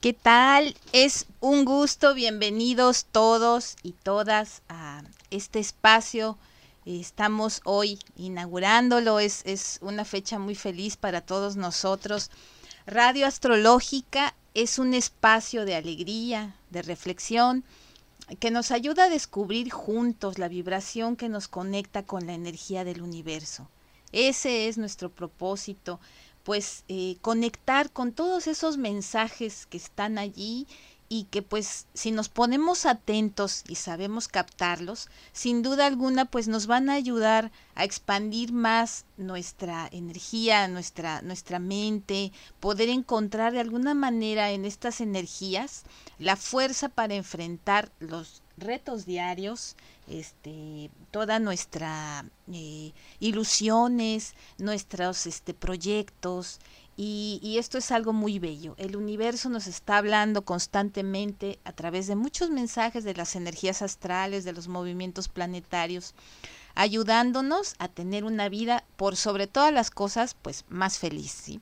¿Qué tal? Es un gusto, bienvenidos todos y todas a este espacio. Estamos hoy inaugurándolo, es, es una fecha muy feliz para todos nosotros. Radio Astrológica es un espacio de alegría, de reflexión, que nos ayuda a descubrir juntos la vibración que nos conecta con la energía del universo. Ese es nuestro propósito pues eh, conectar con todos esos mensajes que están allí y que pues si nos ponemos atentos y sabemos captarlos, sin duda alguna pues nos van a ayudar a expandir más nuestra energía, nuestra, nuestra mente, poder encontrar de alguna manera en estas energías la fuerza para enfrentar los retos diarios, este, toda nuestra eh, ilusiones, nuestros este, proyectos, y, esto es algo muy bello. El universo nos está hablando constantemente a través de muchos mensajes de las energías astrales, de los movimientos planetarios, ayudándonos a tener una vida, por sobre todas las cosas, pues más feliz. ¿sí?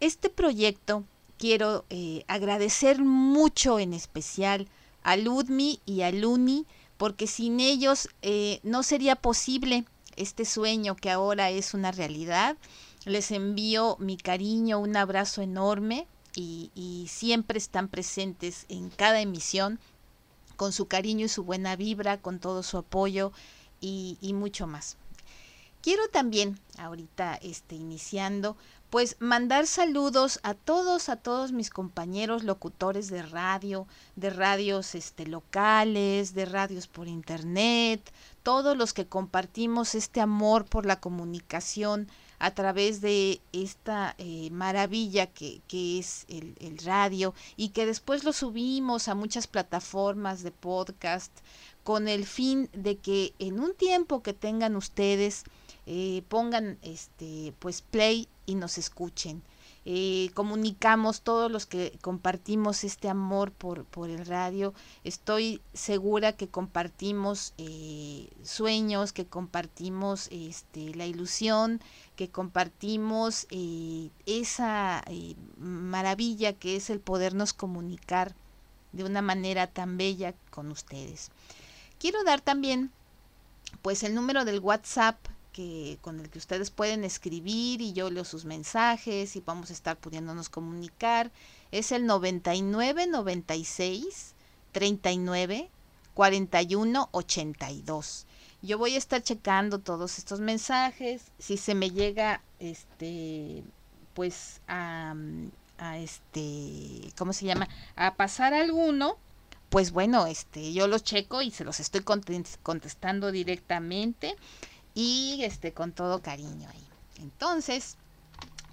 Este proyecto quiero eh, agradecer mucho en especial a Ludmi y a Luni, porque sin ellos eh, no sería posible este sueño que ahora es una realidad. Les envío mi cariño, un abrazo enorme y, siempre están presentes en cada emisión con su cariño y su buena vibra, con todo su apoyo y, y mucho más. Quiero también, ahorita este, iniciando, pues mandar saludos a todos, a todos mis compañeros locutores de radio, de radios este, locales, de radios por internet, todos los que compartimos este amor por la comunicación a través de esta eh, maravilla que, que es el, el, radio y que después lo subimos a muchas plataformas de podcast con el fin de que en un tiempo que tengan ustedes eh, pongan este pues play y nos escuchen. Eh, comunicamos todos los que compartimos este amor por, por el radio. Estoy segura que compartimos eh, sueños, que compartimos este, la ilusión, que compartimos eh, esa eh, maravilla que es el podernos comunicar de una manera tan bella con ustedes. Quiero dar también pues el número del WhatsApp que con el que ustedes pueden escribir y yo leo sus mensajes y vamos a estar pudiéndonos comunicar es el 99 96 39 41 82. Yo voy a estar checando todos estos mensajes, si se me llega este pues a, este ¿cómo se llama? a pasar alguno, pues bueno, este yo los checo y se los estoy contestando directamente y este con todo cariño ahí. Entonces,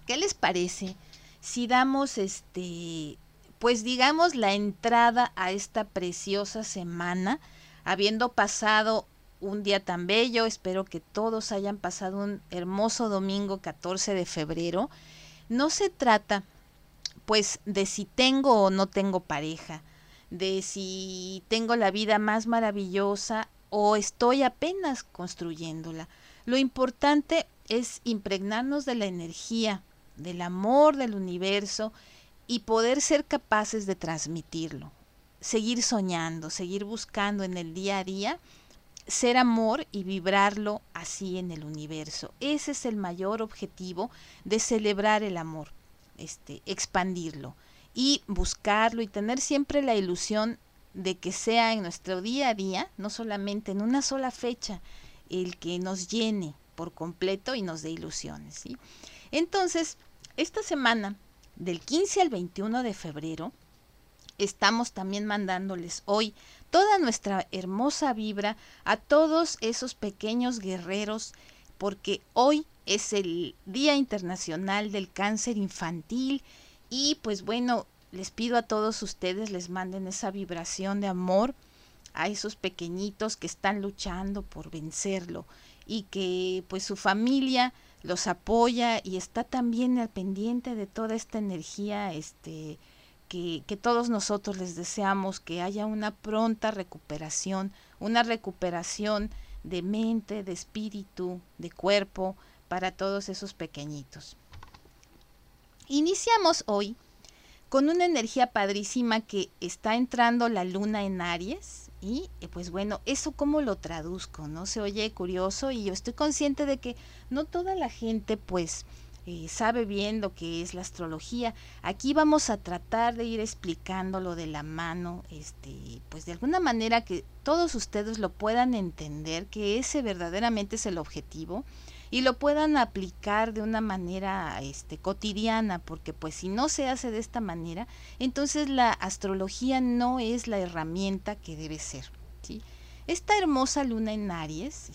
¿qué les parece si damos este pues digamos la entrada a esta preciosa semana, habiendo pasado un día tan bello, espero que todos hayan pasado un hermoso domingo 14 de febrero. No se trata pues de si tengo o no tengo pareja, de si tengo la vida más maravillosa o estoy apenas construyéndola. Lo importante es impregnarnos de la energía, del amor del universo y poder ser capaces de transmitirlo. Seguir soñando, seguir buscando en el día a día ser amor y vibrarlo así en el universo. Ese es el mayor objetivo de celebrar el amor, este, expandirlo y buscarlo y tener siempre la ilusión de que sea en nuestro día a día, no solamente en una sola fecha, el que nos llene por completo y nos dé ilusiones. Entonces, esta semana, del 15 al 21 de febrero, estamos también mandándoles hoy toda nuestra hermosa vibra a todos esos pequeños guerreros, porque hoy es el Día Internacional del Cáncer Infantil y pues bueno, les pido a todos ustedes les manden esa vibración de amor a esos pequeñitos que están luchando por vencerlo y que pues su familia los apoya y está también al pendiente de toda esta energía este que, que, todos nosotros les deseamos que haya una pronta recuperación, una recuperación de mente, de espíritu, de cuerpo para todos esos pequeñitos. Iniciamos hoy con una energía padrísima que está entrando la luna en Aries y eh, pues bueno, eso cómo lo traduzco, ¿no? Se oye curioso y yo estoy consciente de que no toda la gente pues eh, sabe bien lo que es la astrología. Aquí vamos a tratar de ir explicándolo de la mano, este, pues de alguna manera que todos ustedes lo puedan entender, que ese verdaderamente es el objetivo y lo puedan aplicar de una manera este, cotidiana, porque pues si no se hace de esta manera, entonces la astrología no es la herramienta que debe ser. Esta hermosa luna en Aries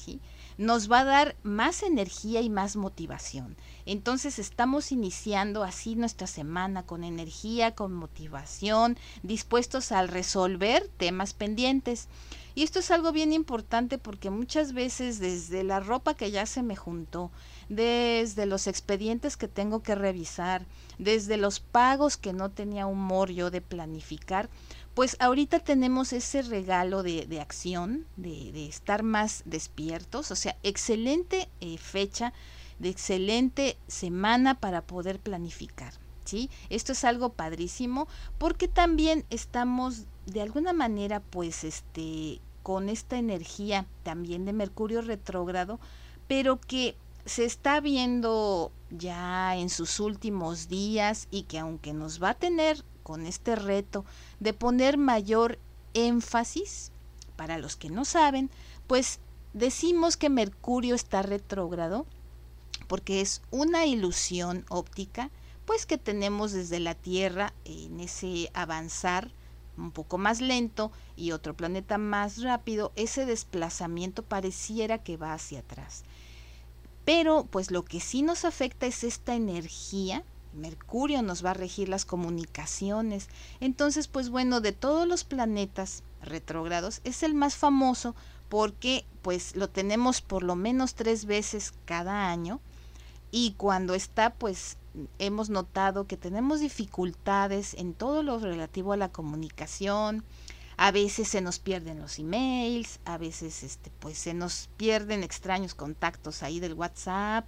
nos va a dar más energía y más motivación. Entonces estamos iniciando así nuestra semana con energía, con motivación, dispuestos a resolver temas pendientes. Y esto es algo bien importante porque muchas veces desde la ropa que ya se me juntó, desde los expedientes que tengo que revisar, desde los pagos que no tenía humor yo de planificar, pues ahorita tenemos ese regalo de, de acción, de, de, estar más despiertos, o sea, excelente eh, fecha, de excelente semana para poder planificar. ¿Sí? Esto es algo padrísimo porque también estamos de alguna manera pues este con esta energía también de Mercurio retrógrado, pero que se está viendo ya en sus últimos días y que aunque nos va a tener con este reto de poner mayor énfasis, para los que no saben, pues decimos que Mercurio está retrógrado porque es una ilusión óptica, pues que tenemos desde la Tierra en ese avanzar un poco más lento y otro planeta más rápido, ese desplazamiento pareciera que va hacia atrás. Pero pues lo que sí nos afecta es esta energía Mercurio nos va a regir las comunicaciones. Entonces, pues bueno, de todos los planetas retrógrados es el más famoso porque pues lo tenemos por lo menos tres veces cada año y cuando está pues hemos notado que tenemos dificultades en todo lo relativo a la comunicación, a veces se nos pierden los emails, a veces este pues se nos pierden extraños contactos ahí del WhatsApp,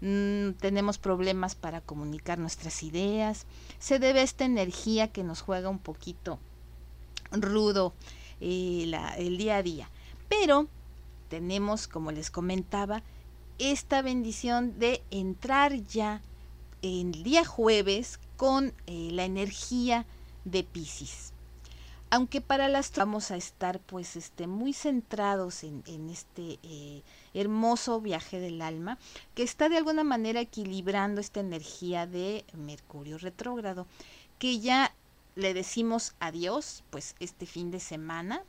Mm, tenemos problemas para comunicar nuestras ideas, se debe a esta energía que nos juega un poquito rudo eh, el día a día. Pero tenemos, como les comentaba, esta bendición de entrar ya el día jueves con eh, la energía de Pisces. Aunque para las vamos a estar pues este muy centrados en, este eh, hermoso viaje del alma que está de alguna manera equilibrando esta energía de Mercurio retrógrado que ya le decimos adiós pues este fin de semana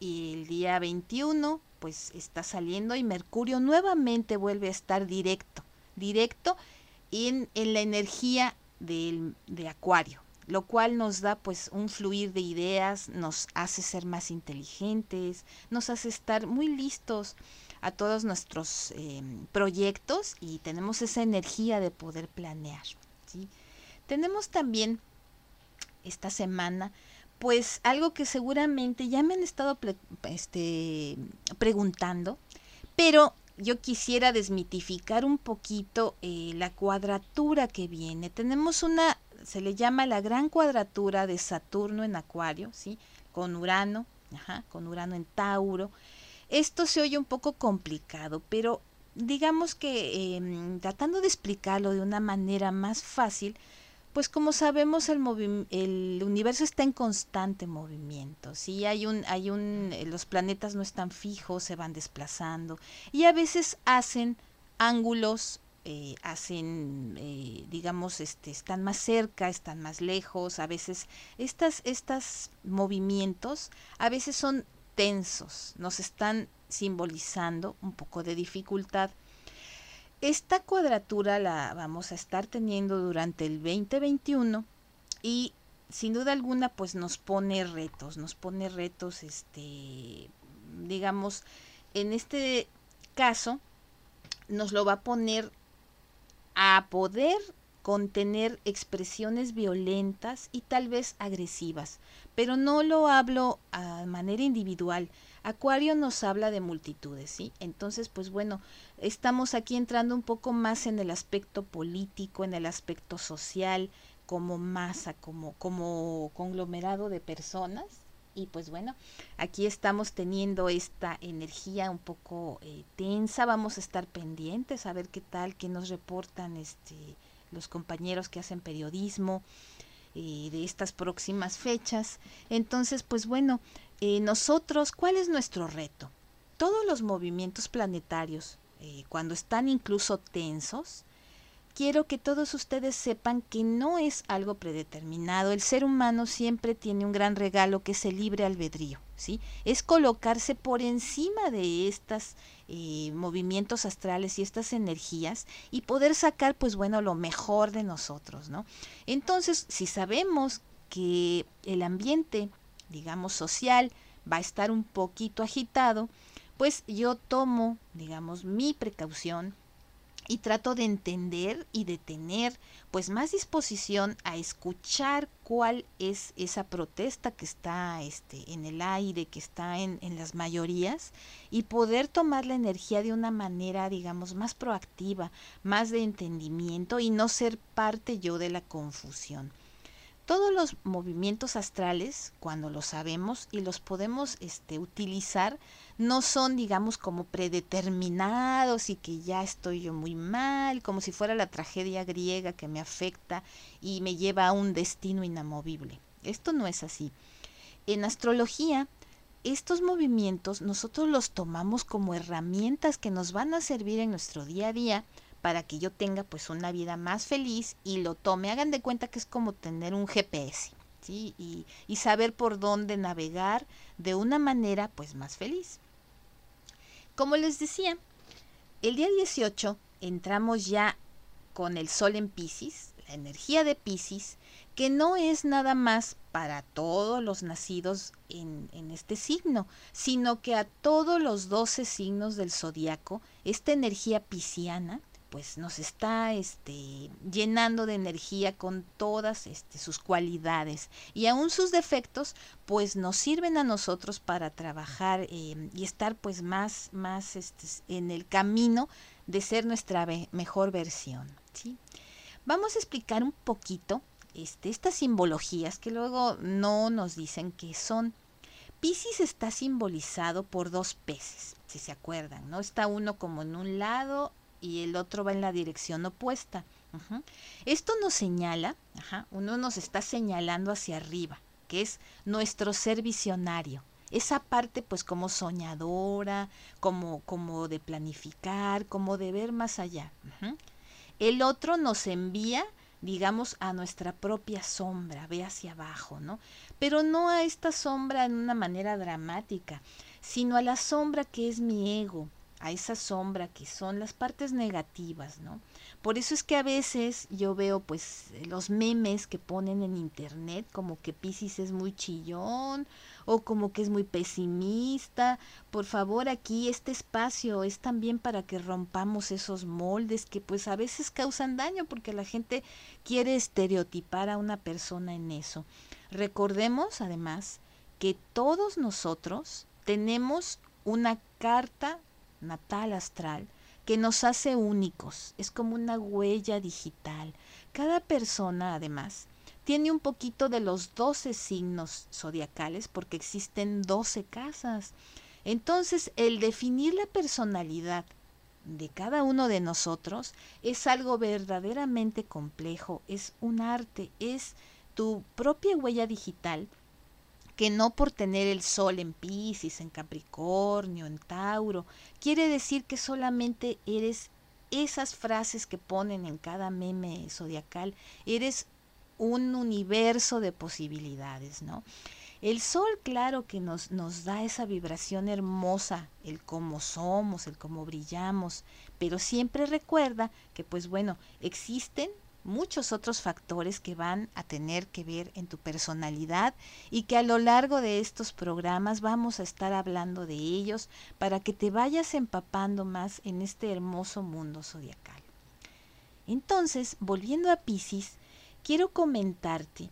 y el día 21 pues está saliendo y Mercurio nuevamente vuelve a estar directo directo en, en la energía del, de Acuario lo cual nos da pues un fluir de ideas, nos hace ser más inteligentes, nos hace estar muy listos a todos nuestros em, proyectos y tenemos esa energía de poder planear. ¿sí? Tenemos también esta semana pues algo que seguramente ya me han estado este, preguntando, pero yo quisiera desmitificar un poquito eh, la cuadratura que viene. Tenemos una se le llama la gran cuadratura de Saturno en Acuario, ¿sí? Con Urano, con Urano en Tauro. Esto se oye un poco complicado, pero digamos que em, tratando de explicarlo de una manera más fácil, pues como sabemos el, el universo está en constante movimiento, ¿sí? Hay un, hay un, eh, los planetas no están fijos, se van desplazando y a veces hacen ángulos eh, hacen, eh, digamos, este, están más cerca, están más lejos, a veces estas, estos movimientos a veces son tensos, nos están simbolizando un poco de dificultad. Esta cuadratura la vamos a estar teniendo durante el 2021 y sin duda alguna pues nos pone retos, nos pone retos, este, digamos, en este caso nos lo va a poner a poder contener expresiones violentas y tal vez agresivas, pero no lo hablo a manera individual. Acuario nos habla de multitudes, ¿sí? Entonces, pues bueno, estamos aquí entrando un poco más en el aspecto político, en el aspecto social, como masa, como, como conglomerado de personas. Y pues bueno, aquí estamos teniendo esta energía un poco eh, tensa, vamos a estar pendientes a ver qué tal, qué nos reportan este, los compañeros que hacen periodismo eh, de estas próximas fechas. Entonces, pues bueno, nosotros, ¿cuál es nuestro reto? Todos los movimientos planetarios, eh, cuando están incluso tensos, quiero que todos ustedes sepan que no es algo predeterminado. El ser humano siempre tiene un gran regalo que es el libre albedrío, ¿sí? Es colocarse por encima de estos eh, movimientos astrales y estas energías y poder sacar, pues bueno, lo mejor de nosotros, ¿no? Entonces, si sabemos que el ambiente, digamos, social, va a estar un poquito agitado, pues yo tomo, digamos, mi precaución y trato de entender y de tener pues más disposición a escuchar cuál es esa protesta que está este, en el aire, que está en, en las mayorías y poder tomar la energía de una manera digamos más proactiva, más de entendimiento y no ser parte yo de la confusión. Todos los movimientos astrales, cuando los sabemos y los podemos este, utilizar, no son, digamos, como predeterminados y que ya estoy yo muy mal, como si fuera la tragedia griega que me afecta y me lleva a un destino inamovible. Esto no es así. En astrología, estos movimientos nosotros los tomamos como herramientas que nos van a servir en nuestro día a día para que yo tenga pues una vida más feliz y lo tome. Hagan de cuenta que es como tener un GPS, ¿sí? Y, y saber por dónde navegar de una manera pues más feliz. Como les decía, el día 18 entramos ya con el sol en Pisces, la energía de Pisces, que no es nada más para todos los nacidos en, en, este signo, sino que a todos los 12 signos del zodiaco, esta energía pisciana pues nos está este, llenando de energía con todas este, sus cualidades y aún sus defectos pues nos sirven a nosotros para trabajar eh, y estar pues más, más este, en el camino de ser nuestra mejor versión. ¿sí? Vamos a explicar un poquito este, estas simbologías que luego no nos dicen qué son. Pisces está simbolizado por dos peces, si se acuerdan, ¿no? Está uno como en un lado y el otro va en la dirección opuesta. Esto nos señala, uno nos está señalando hacia arriba, que es nuestro ser visionario. Esa parte pues como soñadora, como, como de planificar, como de ver más allá. El otro nos envía digamos, a nuestra propia sombra, ve hacia abajo, ¿no? Pero no a esta sombra en una manera dramática, sino a la sombra que es mi ego, a esa sombra que son las partes negativas, ¿no? Por eso es que a veces yo veo pues los memes que ponen en internet como que Pisces es muy chillón o como que es muy pesimista. Por favor, aquí este espacio es también para que rompamos esos moldes que pues a veces causan daño porque la gente quiere estereotipar a una persona en eso. Recordemos además que todos nosotros tenemos una carta natal astral que nos hace únicos, es como una huella digital. Cada persona, además, tiene un poquito de los 12 signos zodiacales porque existen 12 casas. Entonces, el definir la personalidad de cada uno de nosotros es algo verdaderamente complejo, es un arte, es tu propia huella digital que no por tener el sol en Pisces, en Capricornio, en Tauro, quiere decir que solamente eres esas frases que ponen en cada meme zodiacal, eres un universo de posibilidades, ¿no? El sol, claro que nos, nos da esa vibración hermosa, el cómo somos, el cómo brillamos, pero siempre recuerda que, pues bueno, existen muchos otros factores que van a tener que ver en tu personalidad y que a lo largo de estos programas vamos a estar hablando de ellos para que te vayas empapando más en este hermoso mundo zodiacal. Entonces, volviendo a Pisces, quiero comentarte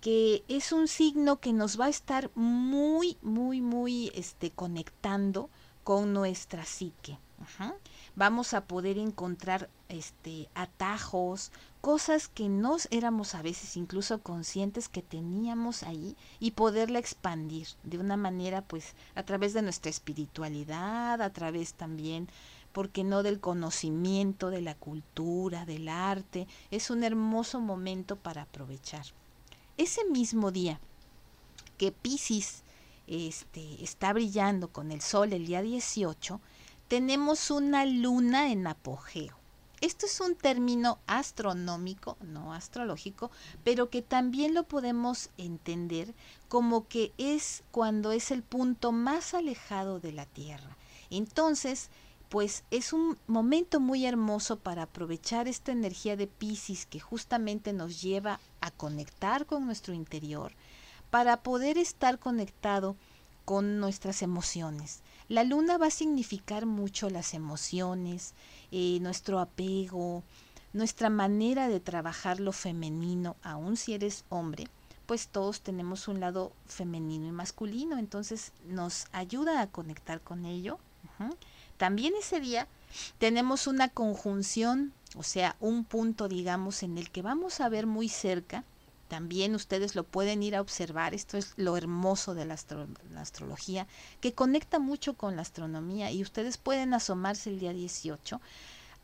que es un signo que nos va a estar muy, muy, muy este, conectando con nuestra psique. Vamos a poder encontrar este, atajos, cosas que no éramos a veces incluso conscientes que teníamos ahí y poderla expandir de una manera pues a través de nuestra espiritualidad, a través también porque no del conocimiento, de la cultura, del arte. Es un hermoso momento para aprovechar. Ese mismo día que Pisces este, está brillando con el sol el día 18, tenemos una luna en apogeo. Esto es un término astronómico, no astrológico, pero que también lo podemos entender como que es cuando es el punto más alejado de la Tierra. Entonces, pues es un momento muy hermoso para aprovechar esta energía de Pisces que justamente nos lleva a conectar con nuestro interior, para poder estar conectado con nuestras emociones. La luna va a significar mucho las emociones, eh, nuestro apego, nuestra manera de trabajar lo femenino, aun si eres hombre, pues todos tenemos un lado femenino y masculino, entonces nos ayuda a conectar con ello. También ese día tenemos una conjunción, o sea, un punto, digamos, en el que vamos a ver muy cerca también ustedes lo pueden ir a observar, esto es lo hermoso de la, astrología, que conecta mucho con la astronomía y ustedes pueden asomarse el día 18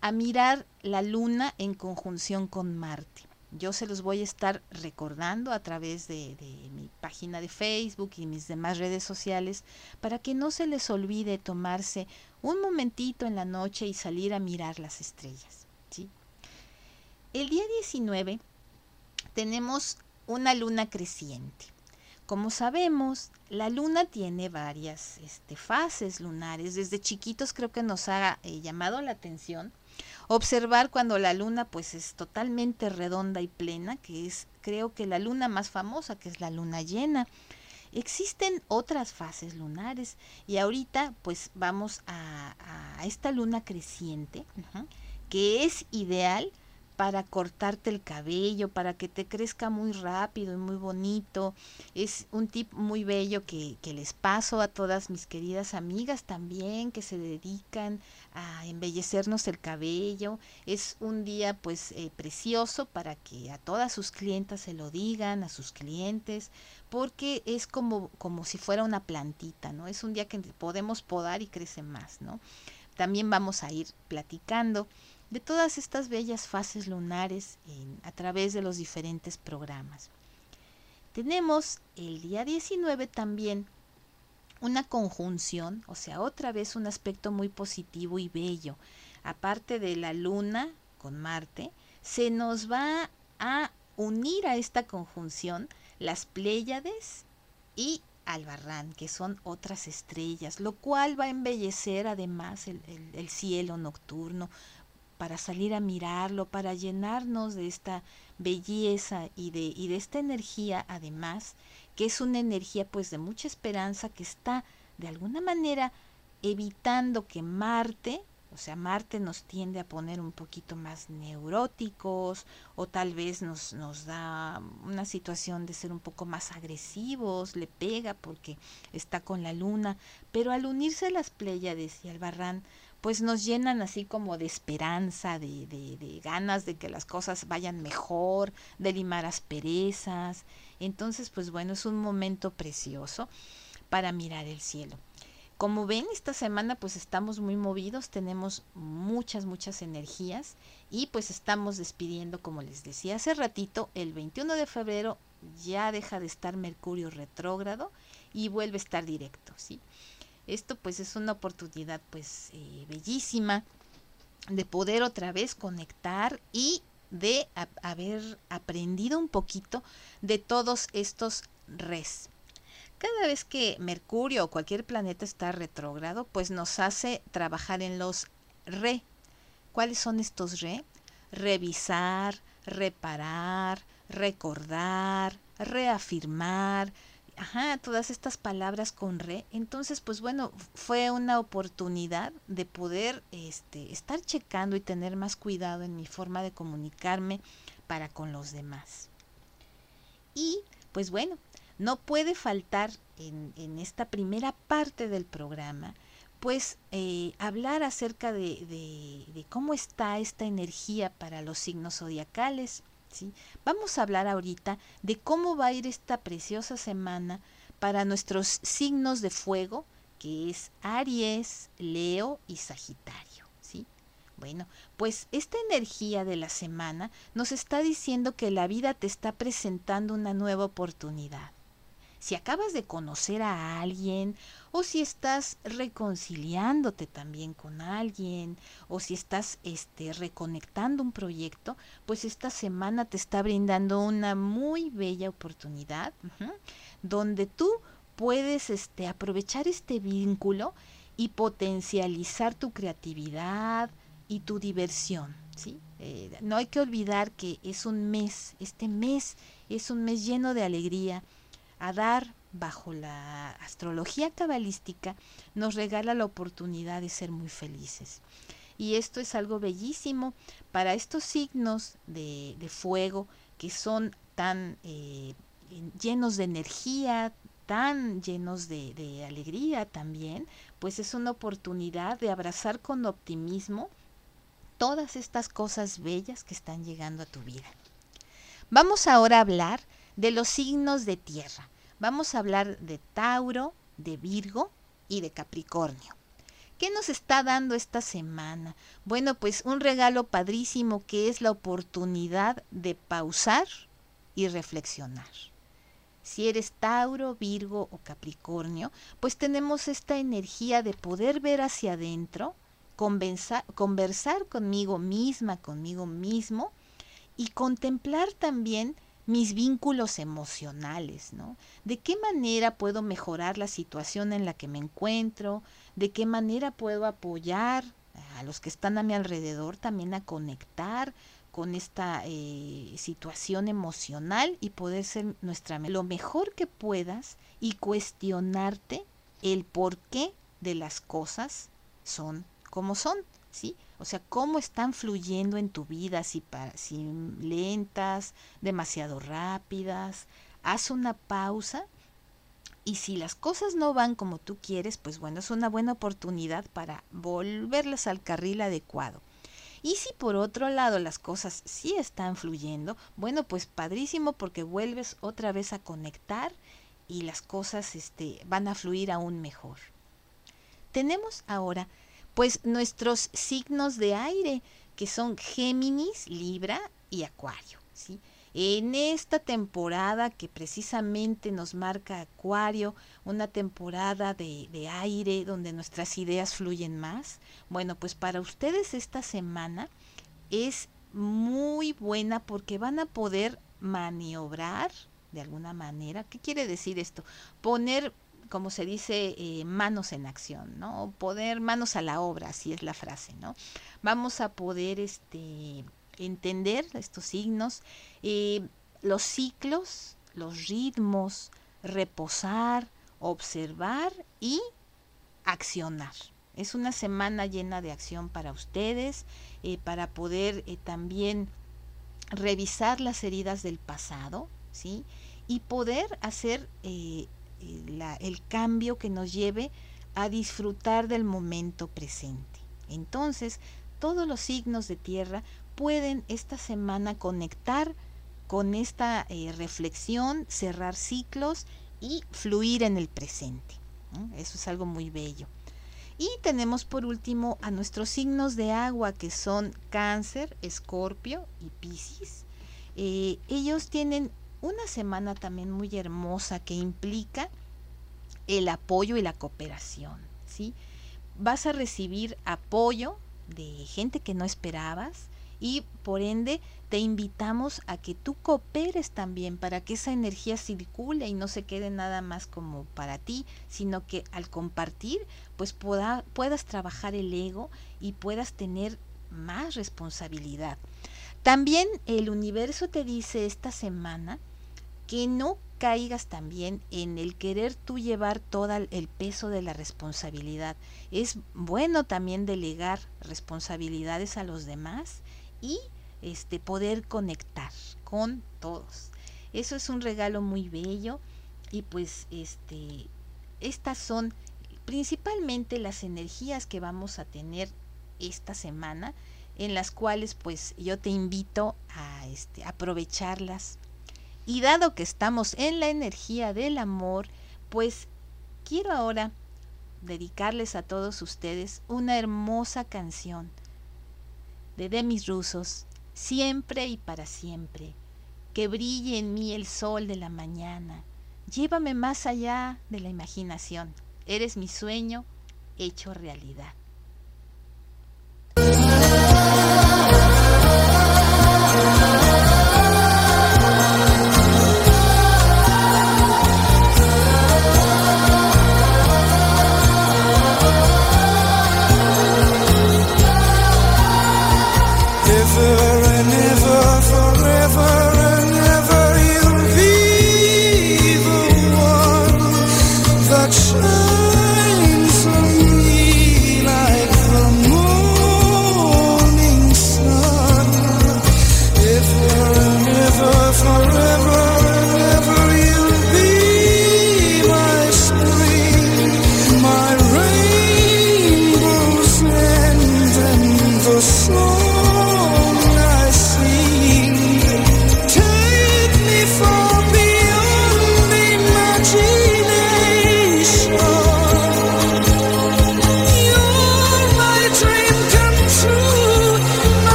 a mirar la luna en conjunción con Marte. Yo se los voy a estar recordando a través de, de, mi página de Facebook y mis demás redes sociales para que no se les olvide tomarse un momentito en la noche y salir a mirar las estrellas. ¿sí? El día 19 tenemos una luna creciente. Como sabemos, la luna tiene varias este, fases lunares. Desde chiquitos creo que nos ha eh, llamado la atención observar cuando la luna pues es totalmente redonda y plena, que es creo que la luna más famosa, que es la luna llena. Existen otras fases lunares y ahorita pues vamos a, esta luna creciente, que es ideal para cortarte el cabello, para que te crezca muy rápido y muy bonito. Es un tip muy bello que, les paso a todas mis queridas amigas también que se dedican a embellecernos el cabello. Es un día pues eh, precioso para que a todas sus clientas se lo digan, a sus clientes, porque es como, como si fuera una plantita, ¿no? Es un día que podemos podar y crece más, ¿no? También vamos a ir platicando de todas estas bellas fases lunares a través de los diferentes programas. Tenemos el día 19 también una conjunción, o sea, otra vez un aspecto muy positivo y bello. Aparte de la luna con Marte, se nos va a unir a esta conjunción las Pléyades y Albarrán, que son otras estrellas, lo cual va a embellecer además el cielo nocturno, para salir a mirarlo, para llenarnos de esta belleza y de, y de esta energía además, que es una energía pues de mucha esperanza que está de alguna manera evitando que Marte, o sea, Marte nos tiende a poner un poquito más neuróticos o tal vez nos, nos da una situación de ser un poco más agresivos, le pega porque está con la luna, pero al unirse las Pléyades y al Barrán, pues nos llenan así como de esperanza, de, de, ganas de que las cosas vayan mejor, de limar asperezas. Entonces, pues bueno, es un momento precioso para mirar el cielo. Como ven, esta semana pues estamos muy movidos, tenemos muchas, muchas energías y pues estamos despidiendo, como les decía hace ratito, el 21 de febrero ya deja de estar Mercurio retrógrado y vuelve a estar directo, ¿sí? Esto pues es una oportunidad pues eh, bellísima de poder otra vez conectar y de haber aprendido un poquito de todos estos res. Cada vez que Mercurio o cualquier planeta está retrógrado, pues nos hace trabajar en los re. ¿Cuáles son estos re? Revisar, reparar, recordar, reafirmar, ajá, todas estas palabras con re. Entonces, pues bueno, fue una oportunidad de poder este, estar checando y tener más cuidado en mi forma de comunicarme para con los demás. Y, pues bueno, no puede faltar en, en esta primera parte del programa, pues eh, hablar acerca de, de, de, cómo está esta energía para los signos zodiacales. Vamos a hablar ahorita de cómo va a ir esta preciosa semana para nuestros signos de fuego, que es Aries, Leo y Sagitario. ¿sí? Bueno, pues esta energía de la semana nos está diciendo que la vida te está presentando una nueva oportunidad. Si acabas de conocer a alguien o si estás reconciliándote también con alguien o si estás este reconectando un proyecto, pues esta semana te está brindando una muy bella oportunidad donde tú puedes este aprovechar este vínculo y potencializar tu creatividad y tu diversión, ¿sí? Eh, no hay que olvidar que es un mes, este mes es un mes lleno de alegría, a dar bajo la astrología cabalística nos regala la oportunidad de ser muy felices. Y esto es algo bellísimo para estos signos de, de fuego que son tan eh, llenos de energía, tan llenos de alegría también, pues es una oportunidad de abrazar con optimismo todas estas cosas bellas que están llegando a tu vida. Vamos ahora a hablar de los signos de tierra. Vamos a hablar de Tauro, de Virgo y de Capricornio. ¿Qué nos está dando esta semana? Bueno, pues un regalo padrísimo que es la oportunidad de pausar y reflexionar. Si eres Tauro, Virgo o Capricornio, pues tenemos esta energía de poder ver hacia adentro, conversar, conversar conmigo misma, conmigo mismo y contemplar también mis vínculos emocionales, ¿no? ¿De qué manera puedo mejorar la situación en la que me encuentro? ¿De qué manera puedo apoyar a los que están a mi alrededor también a conectar con esta eh, situación emocional y poder ser nuestra lo mejor que puedas y cuestionarte el por qué de las cosas son como son, ¿sí? O sea, cómo están fluyendo en tu vida, si, si lentas, demasiado rápidas. Haz una pausa y si las cosas no van como tú quieres, pues bueno, es una buena oportunidad para volverlas al carril adecuado. Y si por otro lado las cosas sí están fluyendo, bueno, pues padrísimo porque vuelves otra vez a conectar y las cosas este, van a fluir aún mejor. Tenemos ahora pues nuestros signos de aire, que son Géminis, Libra y Acuario. ¿sí? En esta temporada que precisamente nos marca Acuario, una temporada de, de, aire donde nuestras ideas fluyen más, bueno, pues para ustedes esta semana es muy buena porque van a poder maniobrar de alguna manera. ¿Qué quiere decir esto? Poner como se dice, eh, manos en acción, ¿no? Poder, manos a la obra, así es la frase, ¿no? Vamos a poder este, entender estos signos, eh, los ciclos, los ritmos, reposar, observar y accionar. Es una semana llena de acción para ustedes, eh, para poder eh, también revisar las heridas del pasado, ¿sí? Y poder hacer el cambio que nos lleve a disfrutar del momento presente. Entonces, todos los signos de tierra pueden esta semana conectar con esta eh, reflexión, cerrar ciclos y fluir en el presente. Eso es algo muy bello. Y tenemos por último a nuestros signos de agua que son cáncer, escorpio y piscis. Eh, ellos tienen una semana también muy hermosa que implica el apoyo y la cooperación, ¿sí? Vas a recibir apoyo de gente que no esperabas y por ende te invitamos a que tú cooperes también para que esa energía circule y no se quede nada más como para ti, sino que al compartir pues pueda, puedas trabajar el ego y puedas tener más responsabilidad. También el universo te dice esta semana que no caigas también en el querer tú llevar todo el peso de la responsabilidad. Es bueno también delegar responsabilidades a los demás y este poder conectar con todos. Eso es un regalo muy bello y pues este estas son principalmente las energías que vamos a tener esta semana en las cuales pues yo te invito a este, aprovecharlas y dado que estamos en la energía del amor, pues quiero ahora dedicarles a todos ustedes una hermosa canción de Demis Rusos, siempre y para siempre. Que brille en mí el sol de la mañana. Llévame más allá de la imaginación. Eres mi sueño hecho realidad.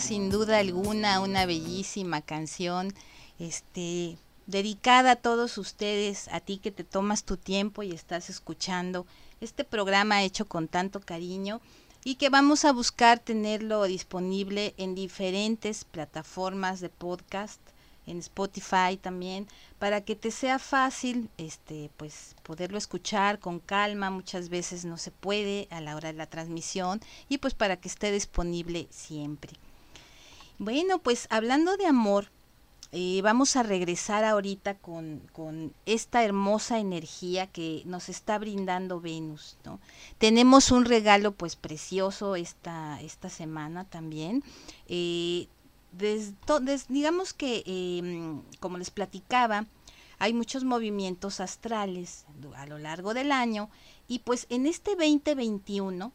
Sin duda alguna, una bellísima canción, este, dedicada a todos ustedes, a ti que te tomas tu tiempo y estás escuchando este programa hecho con tanto cariño y que vamos a buscar tenerlo disponible en diferentes plataformas de podcast en Spotify también, para que te sea fácil este pues poderlo escuchar con calma, muchas veces no se puede a la hora de la transmisión y pues para que esté disponible siempre. Bueno, pues hablando de amor, eh, vamos a regresar ahorita con, con, esta hermosa energía que nos está brindando Venus. ¿no? Tenemos un regalo pues precioso esta, esta semana también. Eh, digamos que, em, como les platicaba, hay muchos movimientos astrales a lo largo del año y pues en este 2021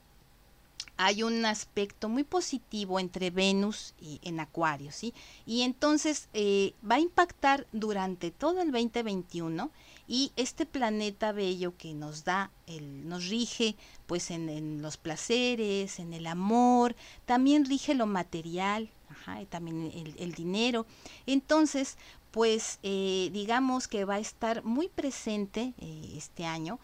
hay un aspecto muy positivo entre Venus y en Acuario, ¿sí? Y entonces eh, va a impactar durante todo el 2021 y este planeta bello que nos da, el, nos rige pues en, los placeres, en el amor, también rige lo material, ajá, también el, dinero. Entonces, pues eh, digamos que va a estar muy presente eh, este año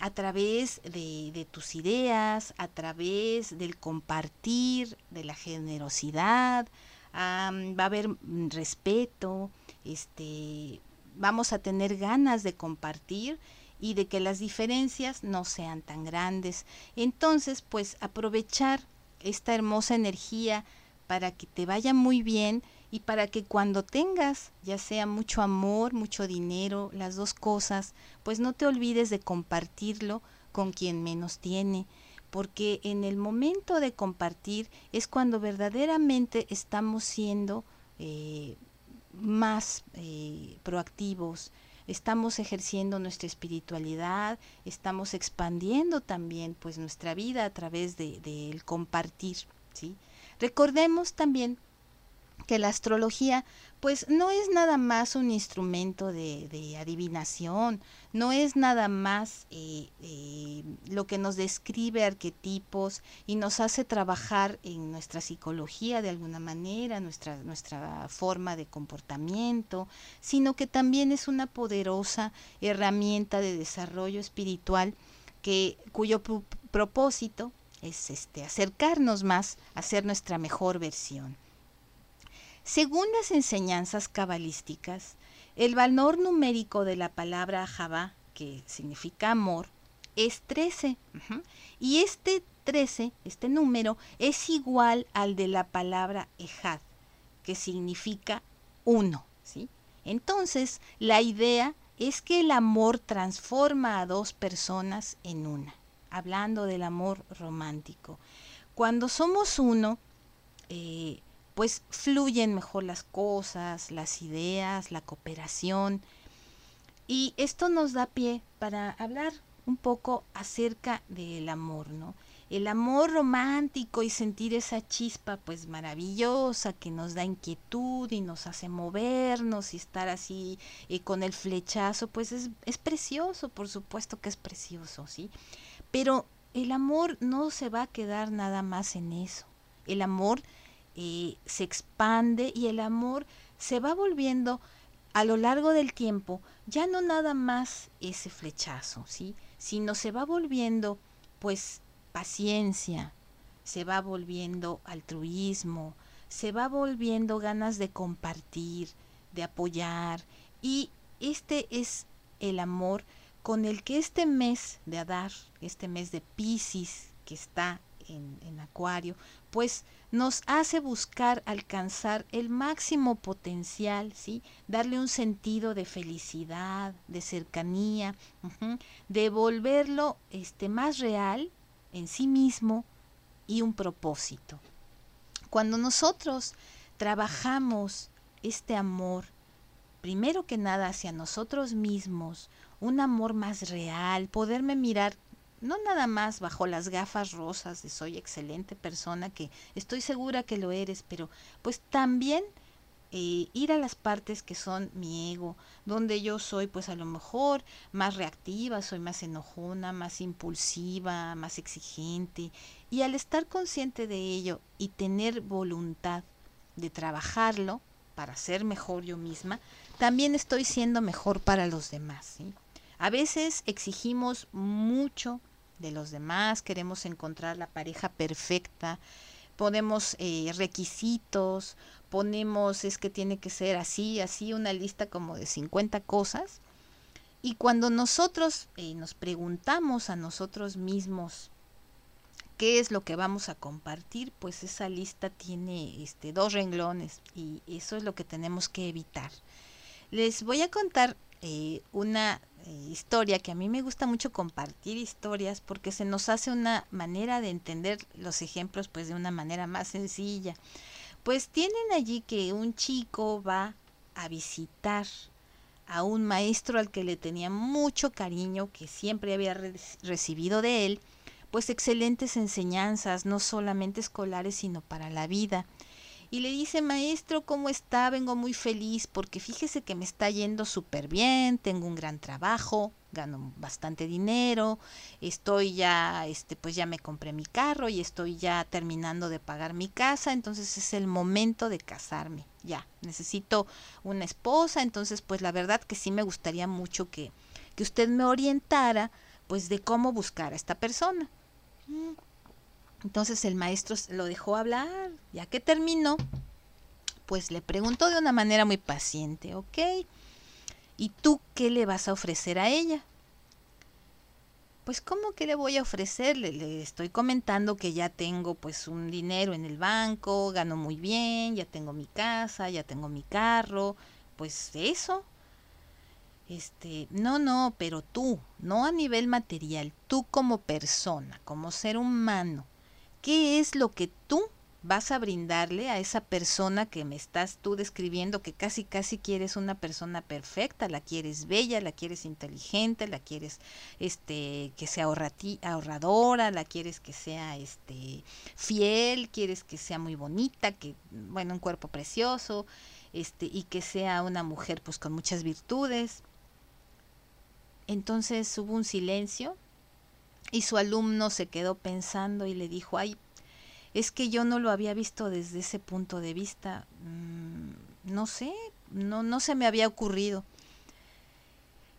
a través de, tus ideas, a través del compartir, de la generosidad, va a haber mm, respeto, este, vamos a tener ganas de compartir y de que las diferencias no sean tan grandes. Entonces, pues aprovechar esta hermosa energía para que te vaya muy bien y para que cuando tengas ya sea mucho amor, mucho dinero, las dos cosas, pues no te olvides de compartirlo con quien menos tiene, porque en el momento de compartir es cuando verdaderamente estamos siendo eh, más eh, proactivos, estamos ejerciendo nuestra espiritualidad, estamos expandiendo también pues nuestra vida a través del de, compartir, ¿sí? Recordemos también que la astrología pues no es nada más un instrumento de, adivinación, no es nada más eh, eh, lo que nos describe arquetipos y nos hace trabajar en nuestra psicología de alguna manera, nuestra, nuestra forma de comportamiento, sino que también es una poderosa herramienta de desarrollo espiritual que, cuyo propósito es este, acercarnos más a ser nuestra mejor versión. Según las enseñanzas cabalísticas, el valor numérico de la palabra Java, que significa amor, es 13. Y este 13, este número, es igual al de la palabra Ejad, que significa uno. ¿sí? Entonces, la idea es que el amor transforma a dos personas en una, hablando del amor romántico. Cuando somos uno, eh, pues fluyen mejor las cosas, las ideas, la cooperación. Y esto nos da pie para hablar un poco acerca del amor, ¿no? El amor romántico y sentir esa chispa pues maravillosa que nos da inquietud y nos hace movernos y estar así eh, con el flechazo, pues es, es precioso, por supuesto que es precioso, ¿sí? Pero el amor no se va a quedar nada más en eso. El amor se expande y el amor se va volviendo a lo largo del tiempo ya no nada más ese flechazo, ¿sí? sino se va volviendo pues paciencia, se va volviendo altruismo, se va volviendo ganas de compartir, de apoyar y este es el amor con el que este mes de Adar, este mes de Pisces que está en, en Acuario, pues nos hace buscar alcanzar el máximo potencial, ¿sí? Darle un sentido de felicidad, de cercanía, de volverlo este, más real en sí mismo y un propósito. Cuando nosotros trabajamos este amor, primero que nada hacia nosotros mismos, un amor más real, poderme mirar no nada más bajo las gafas rosas de soy excelente persona, que estoy segura que lo eres, pero pues también eh, ir a las partes que son mi ego, donde yo soy pues a lo mejor más reactiva, soy más enojona, más impulsiva, más exigente, y al estar consciente de ello y tener voluntad de trabajarlo para ser mejor yo misma, también estoy siendo mejor para los demás. A veces exigimos mucho de los demás, queremos encontrar la pareja perfecta, ponemos eh, requisitos, ponemos es que tiene que ser así, así, una lista como de 50 cosas. Y cuando nosotros eh, nos preguntamos a nosotros mismos ¿Qué es lo que vamos a compartir? Pues esa lista tiene este, dos renglones y eso es lo que tenemos que evitar. Les voy a contar eh, una historia que a mí me gusta mucho compartir historias porque se nos hace una manera de entender los ejemplos pues de una manera más sencilla. Pues tienen allí que un chico va a visitar a un maestro al que le tenía mucho cariño, que siempre había recibido de él, pues excelentes enseñanzas, no solamente escolares, sino para la vida. Y le dice, maestro, ¿cómo está? Vengo muy feliz porque fíjese que me está yendo súper bien, tengo un gran trabajo, gano bastante dinero, estoy ya, este, pues ya me compré mi carro y estoy ya terminando de pagar mi casa, entonces es el momento de casarme, ya, necesito una esposa, entonces pues la verdad que sí me gustaría mucho que, que usted me orientara pues de cómo buscar a esta persona. Entonces el maestro lo dejó hablar, ya que terminó, pues le preguntó de una manera muy paciente, ¿ok? ¿Y tú qué le vas a ofrecer a ella? Pues ¿cómo que le voy a ofrecer? Le, estoy comentando que ya tengo pues un dinero en el banco, gano muy bien, ya tengo mi casa, ya tengo mi carro, pues eso. Este, no, no, pero tú, no a nivel material, tú como persona, como ser humano, ¿qué es lo que tú vas a brindarle a esa persona que me estás tú describiendo que casi casi quieres una persona perfecta, la quieres bella, la quieres inteligente, la quieres este que sea ahorradora, la quieres que sea este fiel, quieres que sea muy bonita, que bueno, un cuerpo precioso, este y que sea una mujer pues con muchas virtudes. Entonces hubo un silencio y su alumno se quedó pensando y le dijo, ay, es que yo no lo había visto desde ese punto de vista. Mm, no sé, no, no se me había ocurrido.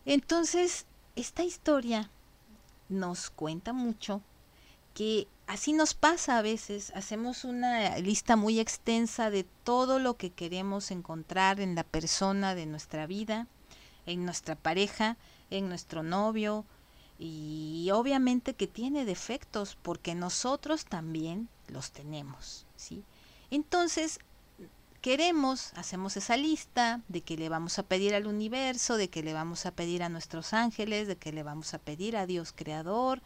Entonces, esta historia nos cuenta mucho que así nos pasa a veces. Hacemos una lista muy extensa de todo lo que queremos encontrar en la persona de nuestra vida, en nuestra pareja, en nuestro novio, y obviamente que tiene defectos porque nosotros también los tenemos, ¿sí? Entonces, queremos, hacemos esa lista de que le vamos a pedir al universo, de que le vamos a pedir a nuestros ángeles, de que le vamos a pedir a Dios creador,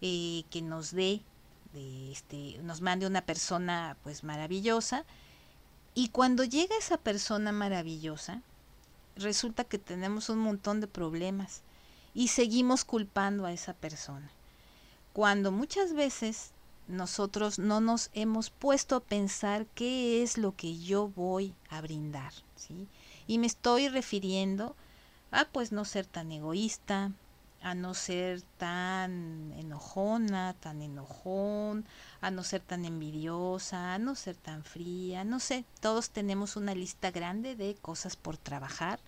eh, que nos dé, de este, nos mande una persona pues maravillosa. Y cuando llega esa persona maravillosa, resulta que tenemos un montón de problemas y seguimos culpando a esa persona. Cuando muchas veces nosotros no nos hemos puesto a pensar qué es lo que yo voy a brindar, ¿sí? Y me estoy refiriendo a pues no ser tan egoísta, a no ser tan enojona, tan enojón, a no ser tan envidiosa, a no ser tan fría, no sé, todos tenemos una lista grande de cosas por trabajar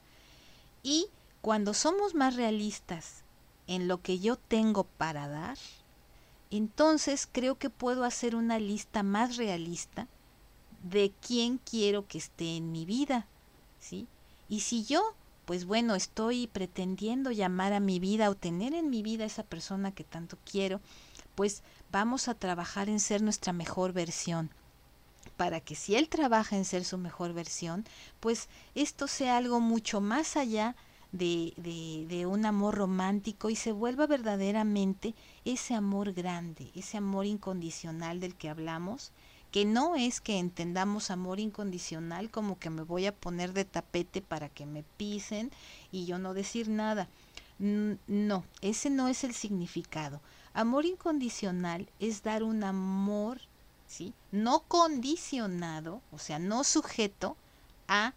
y cuando somos más realistas en lo que yo tengo para dar, entonces creo que puedo hacer una lista más realista de quién quiero que esté en mi vida, ¿sí? Y si yo, pues bueno, estoy pretendiendo llamar a mi vida o tener en mi vida esa persona que tanto quiero, pues vamos a trabajar en ser nuestra mejor versión para que si él trabaja en ser su mejor versión, pues esto sea algo mucho más allá de, de, un amor romántico y se vuelva verdaderamente ese amor grande, ese amor incondicional del que hablamos, que no es que entendamos amor incondicional como que me voy a poner de tapete para que me pisen y yo no decir nada. No, ese no es el significado. Amor incondicional es dar un amor, ¿sí? No condicionado, o sea, no sujeto a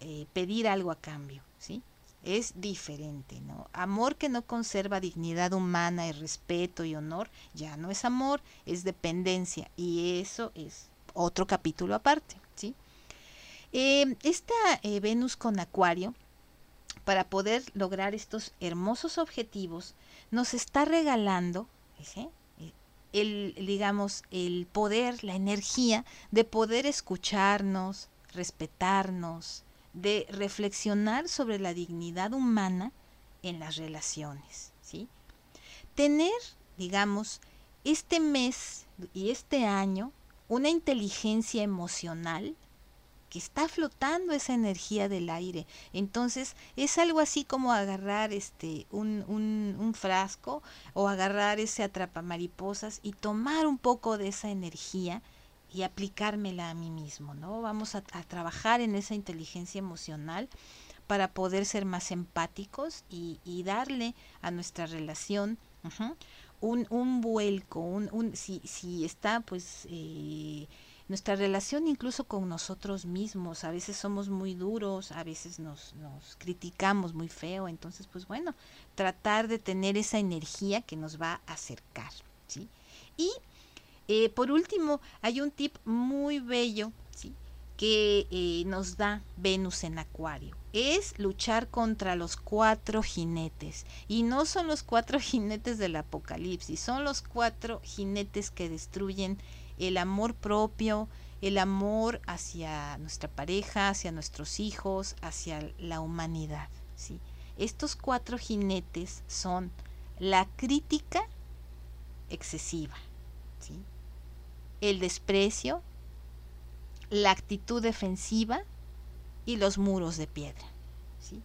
eh, pedir algo a cambio, ¿sí? Es diferente, ¿no? Amor que no conserva dignidad humana y respeto y honor, ya no es amor, es dependencia y eso es otro capítulo aparte, ¿sí? Eh, esta eh, Venus con Acuario, para poder lograr estos hermosos objetivos, nos está regalando el, digamos, el poder, la energía de poder escucharnos, respetarnos, de reflexionar sobre la dignidad humana en las relaciones, ¿sí? Tener, digamos, este mes y este año una inteligencia emocional que está flotando esa energía del aire. Entonces es algo así como agarrar este un, un, un frasco o agarrar ese atrapamariposas y tomar un poco de esa energía y aplicármela a mí mismo, ¿no? Vamos a, trabajar en esa inteligencia emocional para poder ser más empáticos y, darle a nuestra relación un, un, vuelco, un, un, si, si está pues eh, nuestra relación incluso con nosotros mismos, a veces somos muy duros, a veces nos, nos criticamos muy feo, entonces pues bueno, tratar de tener esa energía que nos va a acercar, ¿sí? Y eh, por último, hay un tip muy bello ¿sí? que eh, nos da Venus en Acuario. Es luchar contra los cuatro jinetes. Y no son los cuatro jinetes del apocalipsis, son los cuatro jinetes que destruyen el amor propio, el amor hacia nuestra pareja, hacia nuestros hijos, hacia la humanidad. ¿sí? Estos cuatro jinetes son la crítica excesiva, ¿sí? El desprecio, la actitud defensiva y los muros de piedra. ¿sí?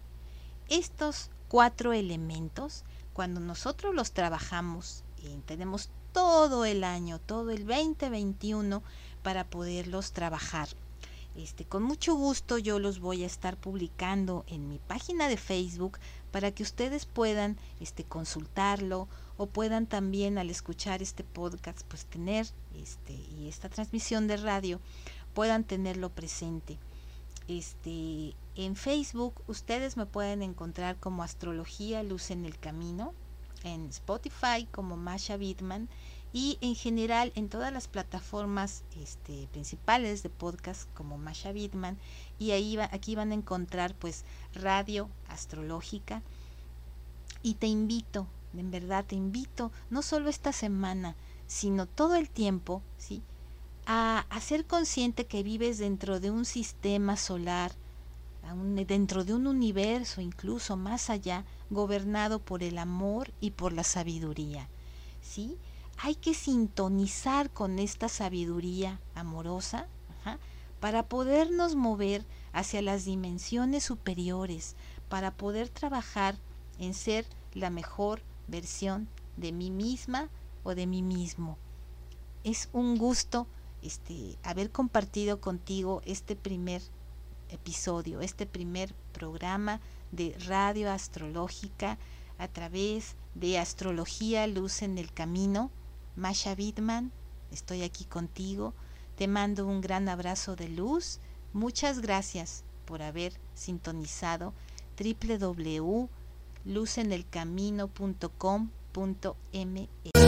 Estos cuatro elementos, cuando nosotros los trabajamos y tenemos todo el año, todo el 2021 para poderlos trabajar. Este, con mucho gusto yo los voy a estar publicando en mi página de Facebook para que ustedes puedan este, consultarlo o puedan también al escuchar este podcast pues tener este y esta transmisión de radio puedan tenerlo presente. Este en Facebook ustedes me pueden encontrar como astrología luz en el camino en Spotify como Masha Bitman y en general en todas las plataformas este, principales de podcast como Masha Bitman y ahí va, aquí van a encontrar pues radio astrológica. Y te invito en verdad te invito, no solo esta semana, sino todo el tiempo, ¿sí? A, a ser consciente que vives dentro de un sistema solar, dentro de un universo incluso más allá, gobernado por el amor y por la sabiduría. ¿sí? Hay que sintonizar con esta sabiduría amorosa para podernos mover hacia las dimensiones superiores, para poder trabajar en ser la mejor versión de mí misma o de mí mismo. Es un gusto este, haber compartido contigo este primer episodio, este primer programa de radio astrológica a través de Astrología Luz en el Camino. Masha Bidman, estoy aquí contigo. Te mando un gran abrazo de luz. Muchas gracias por haber sintonizado www lucenelcamino.com.mx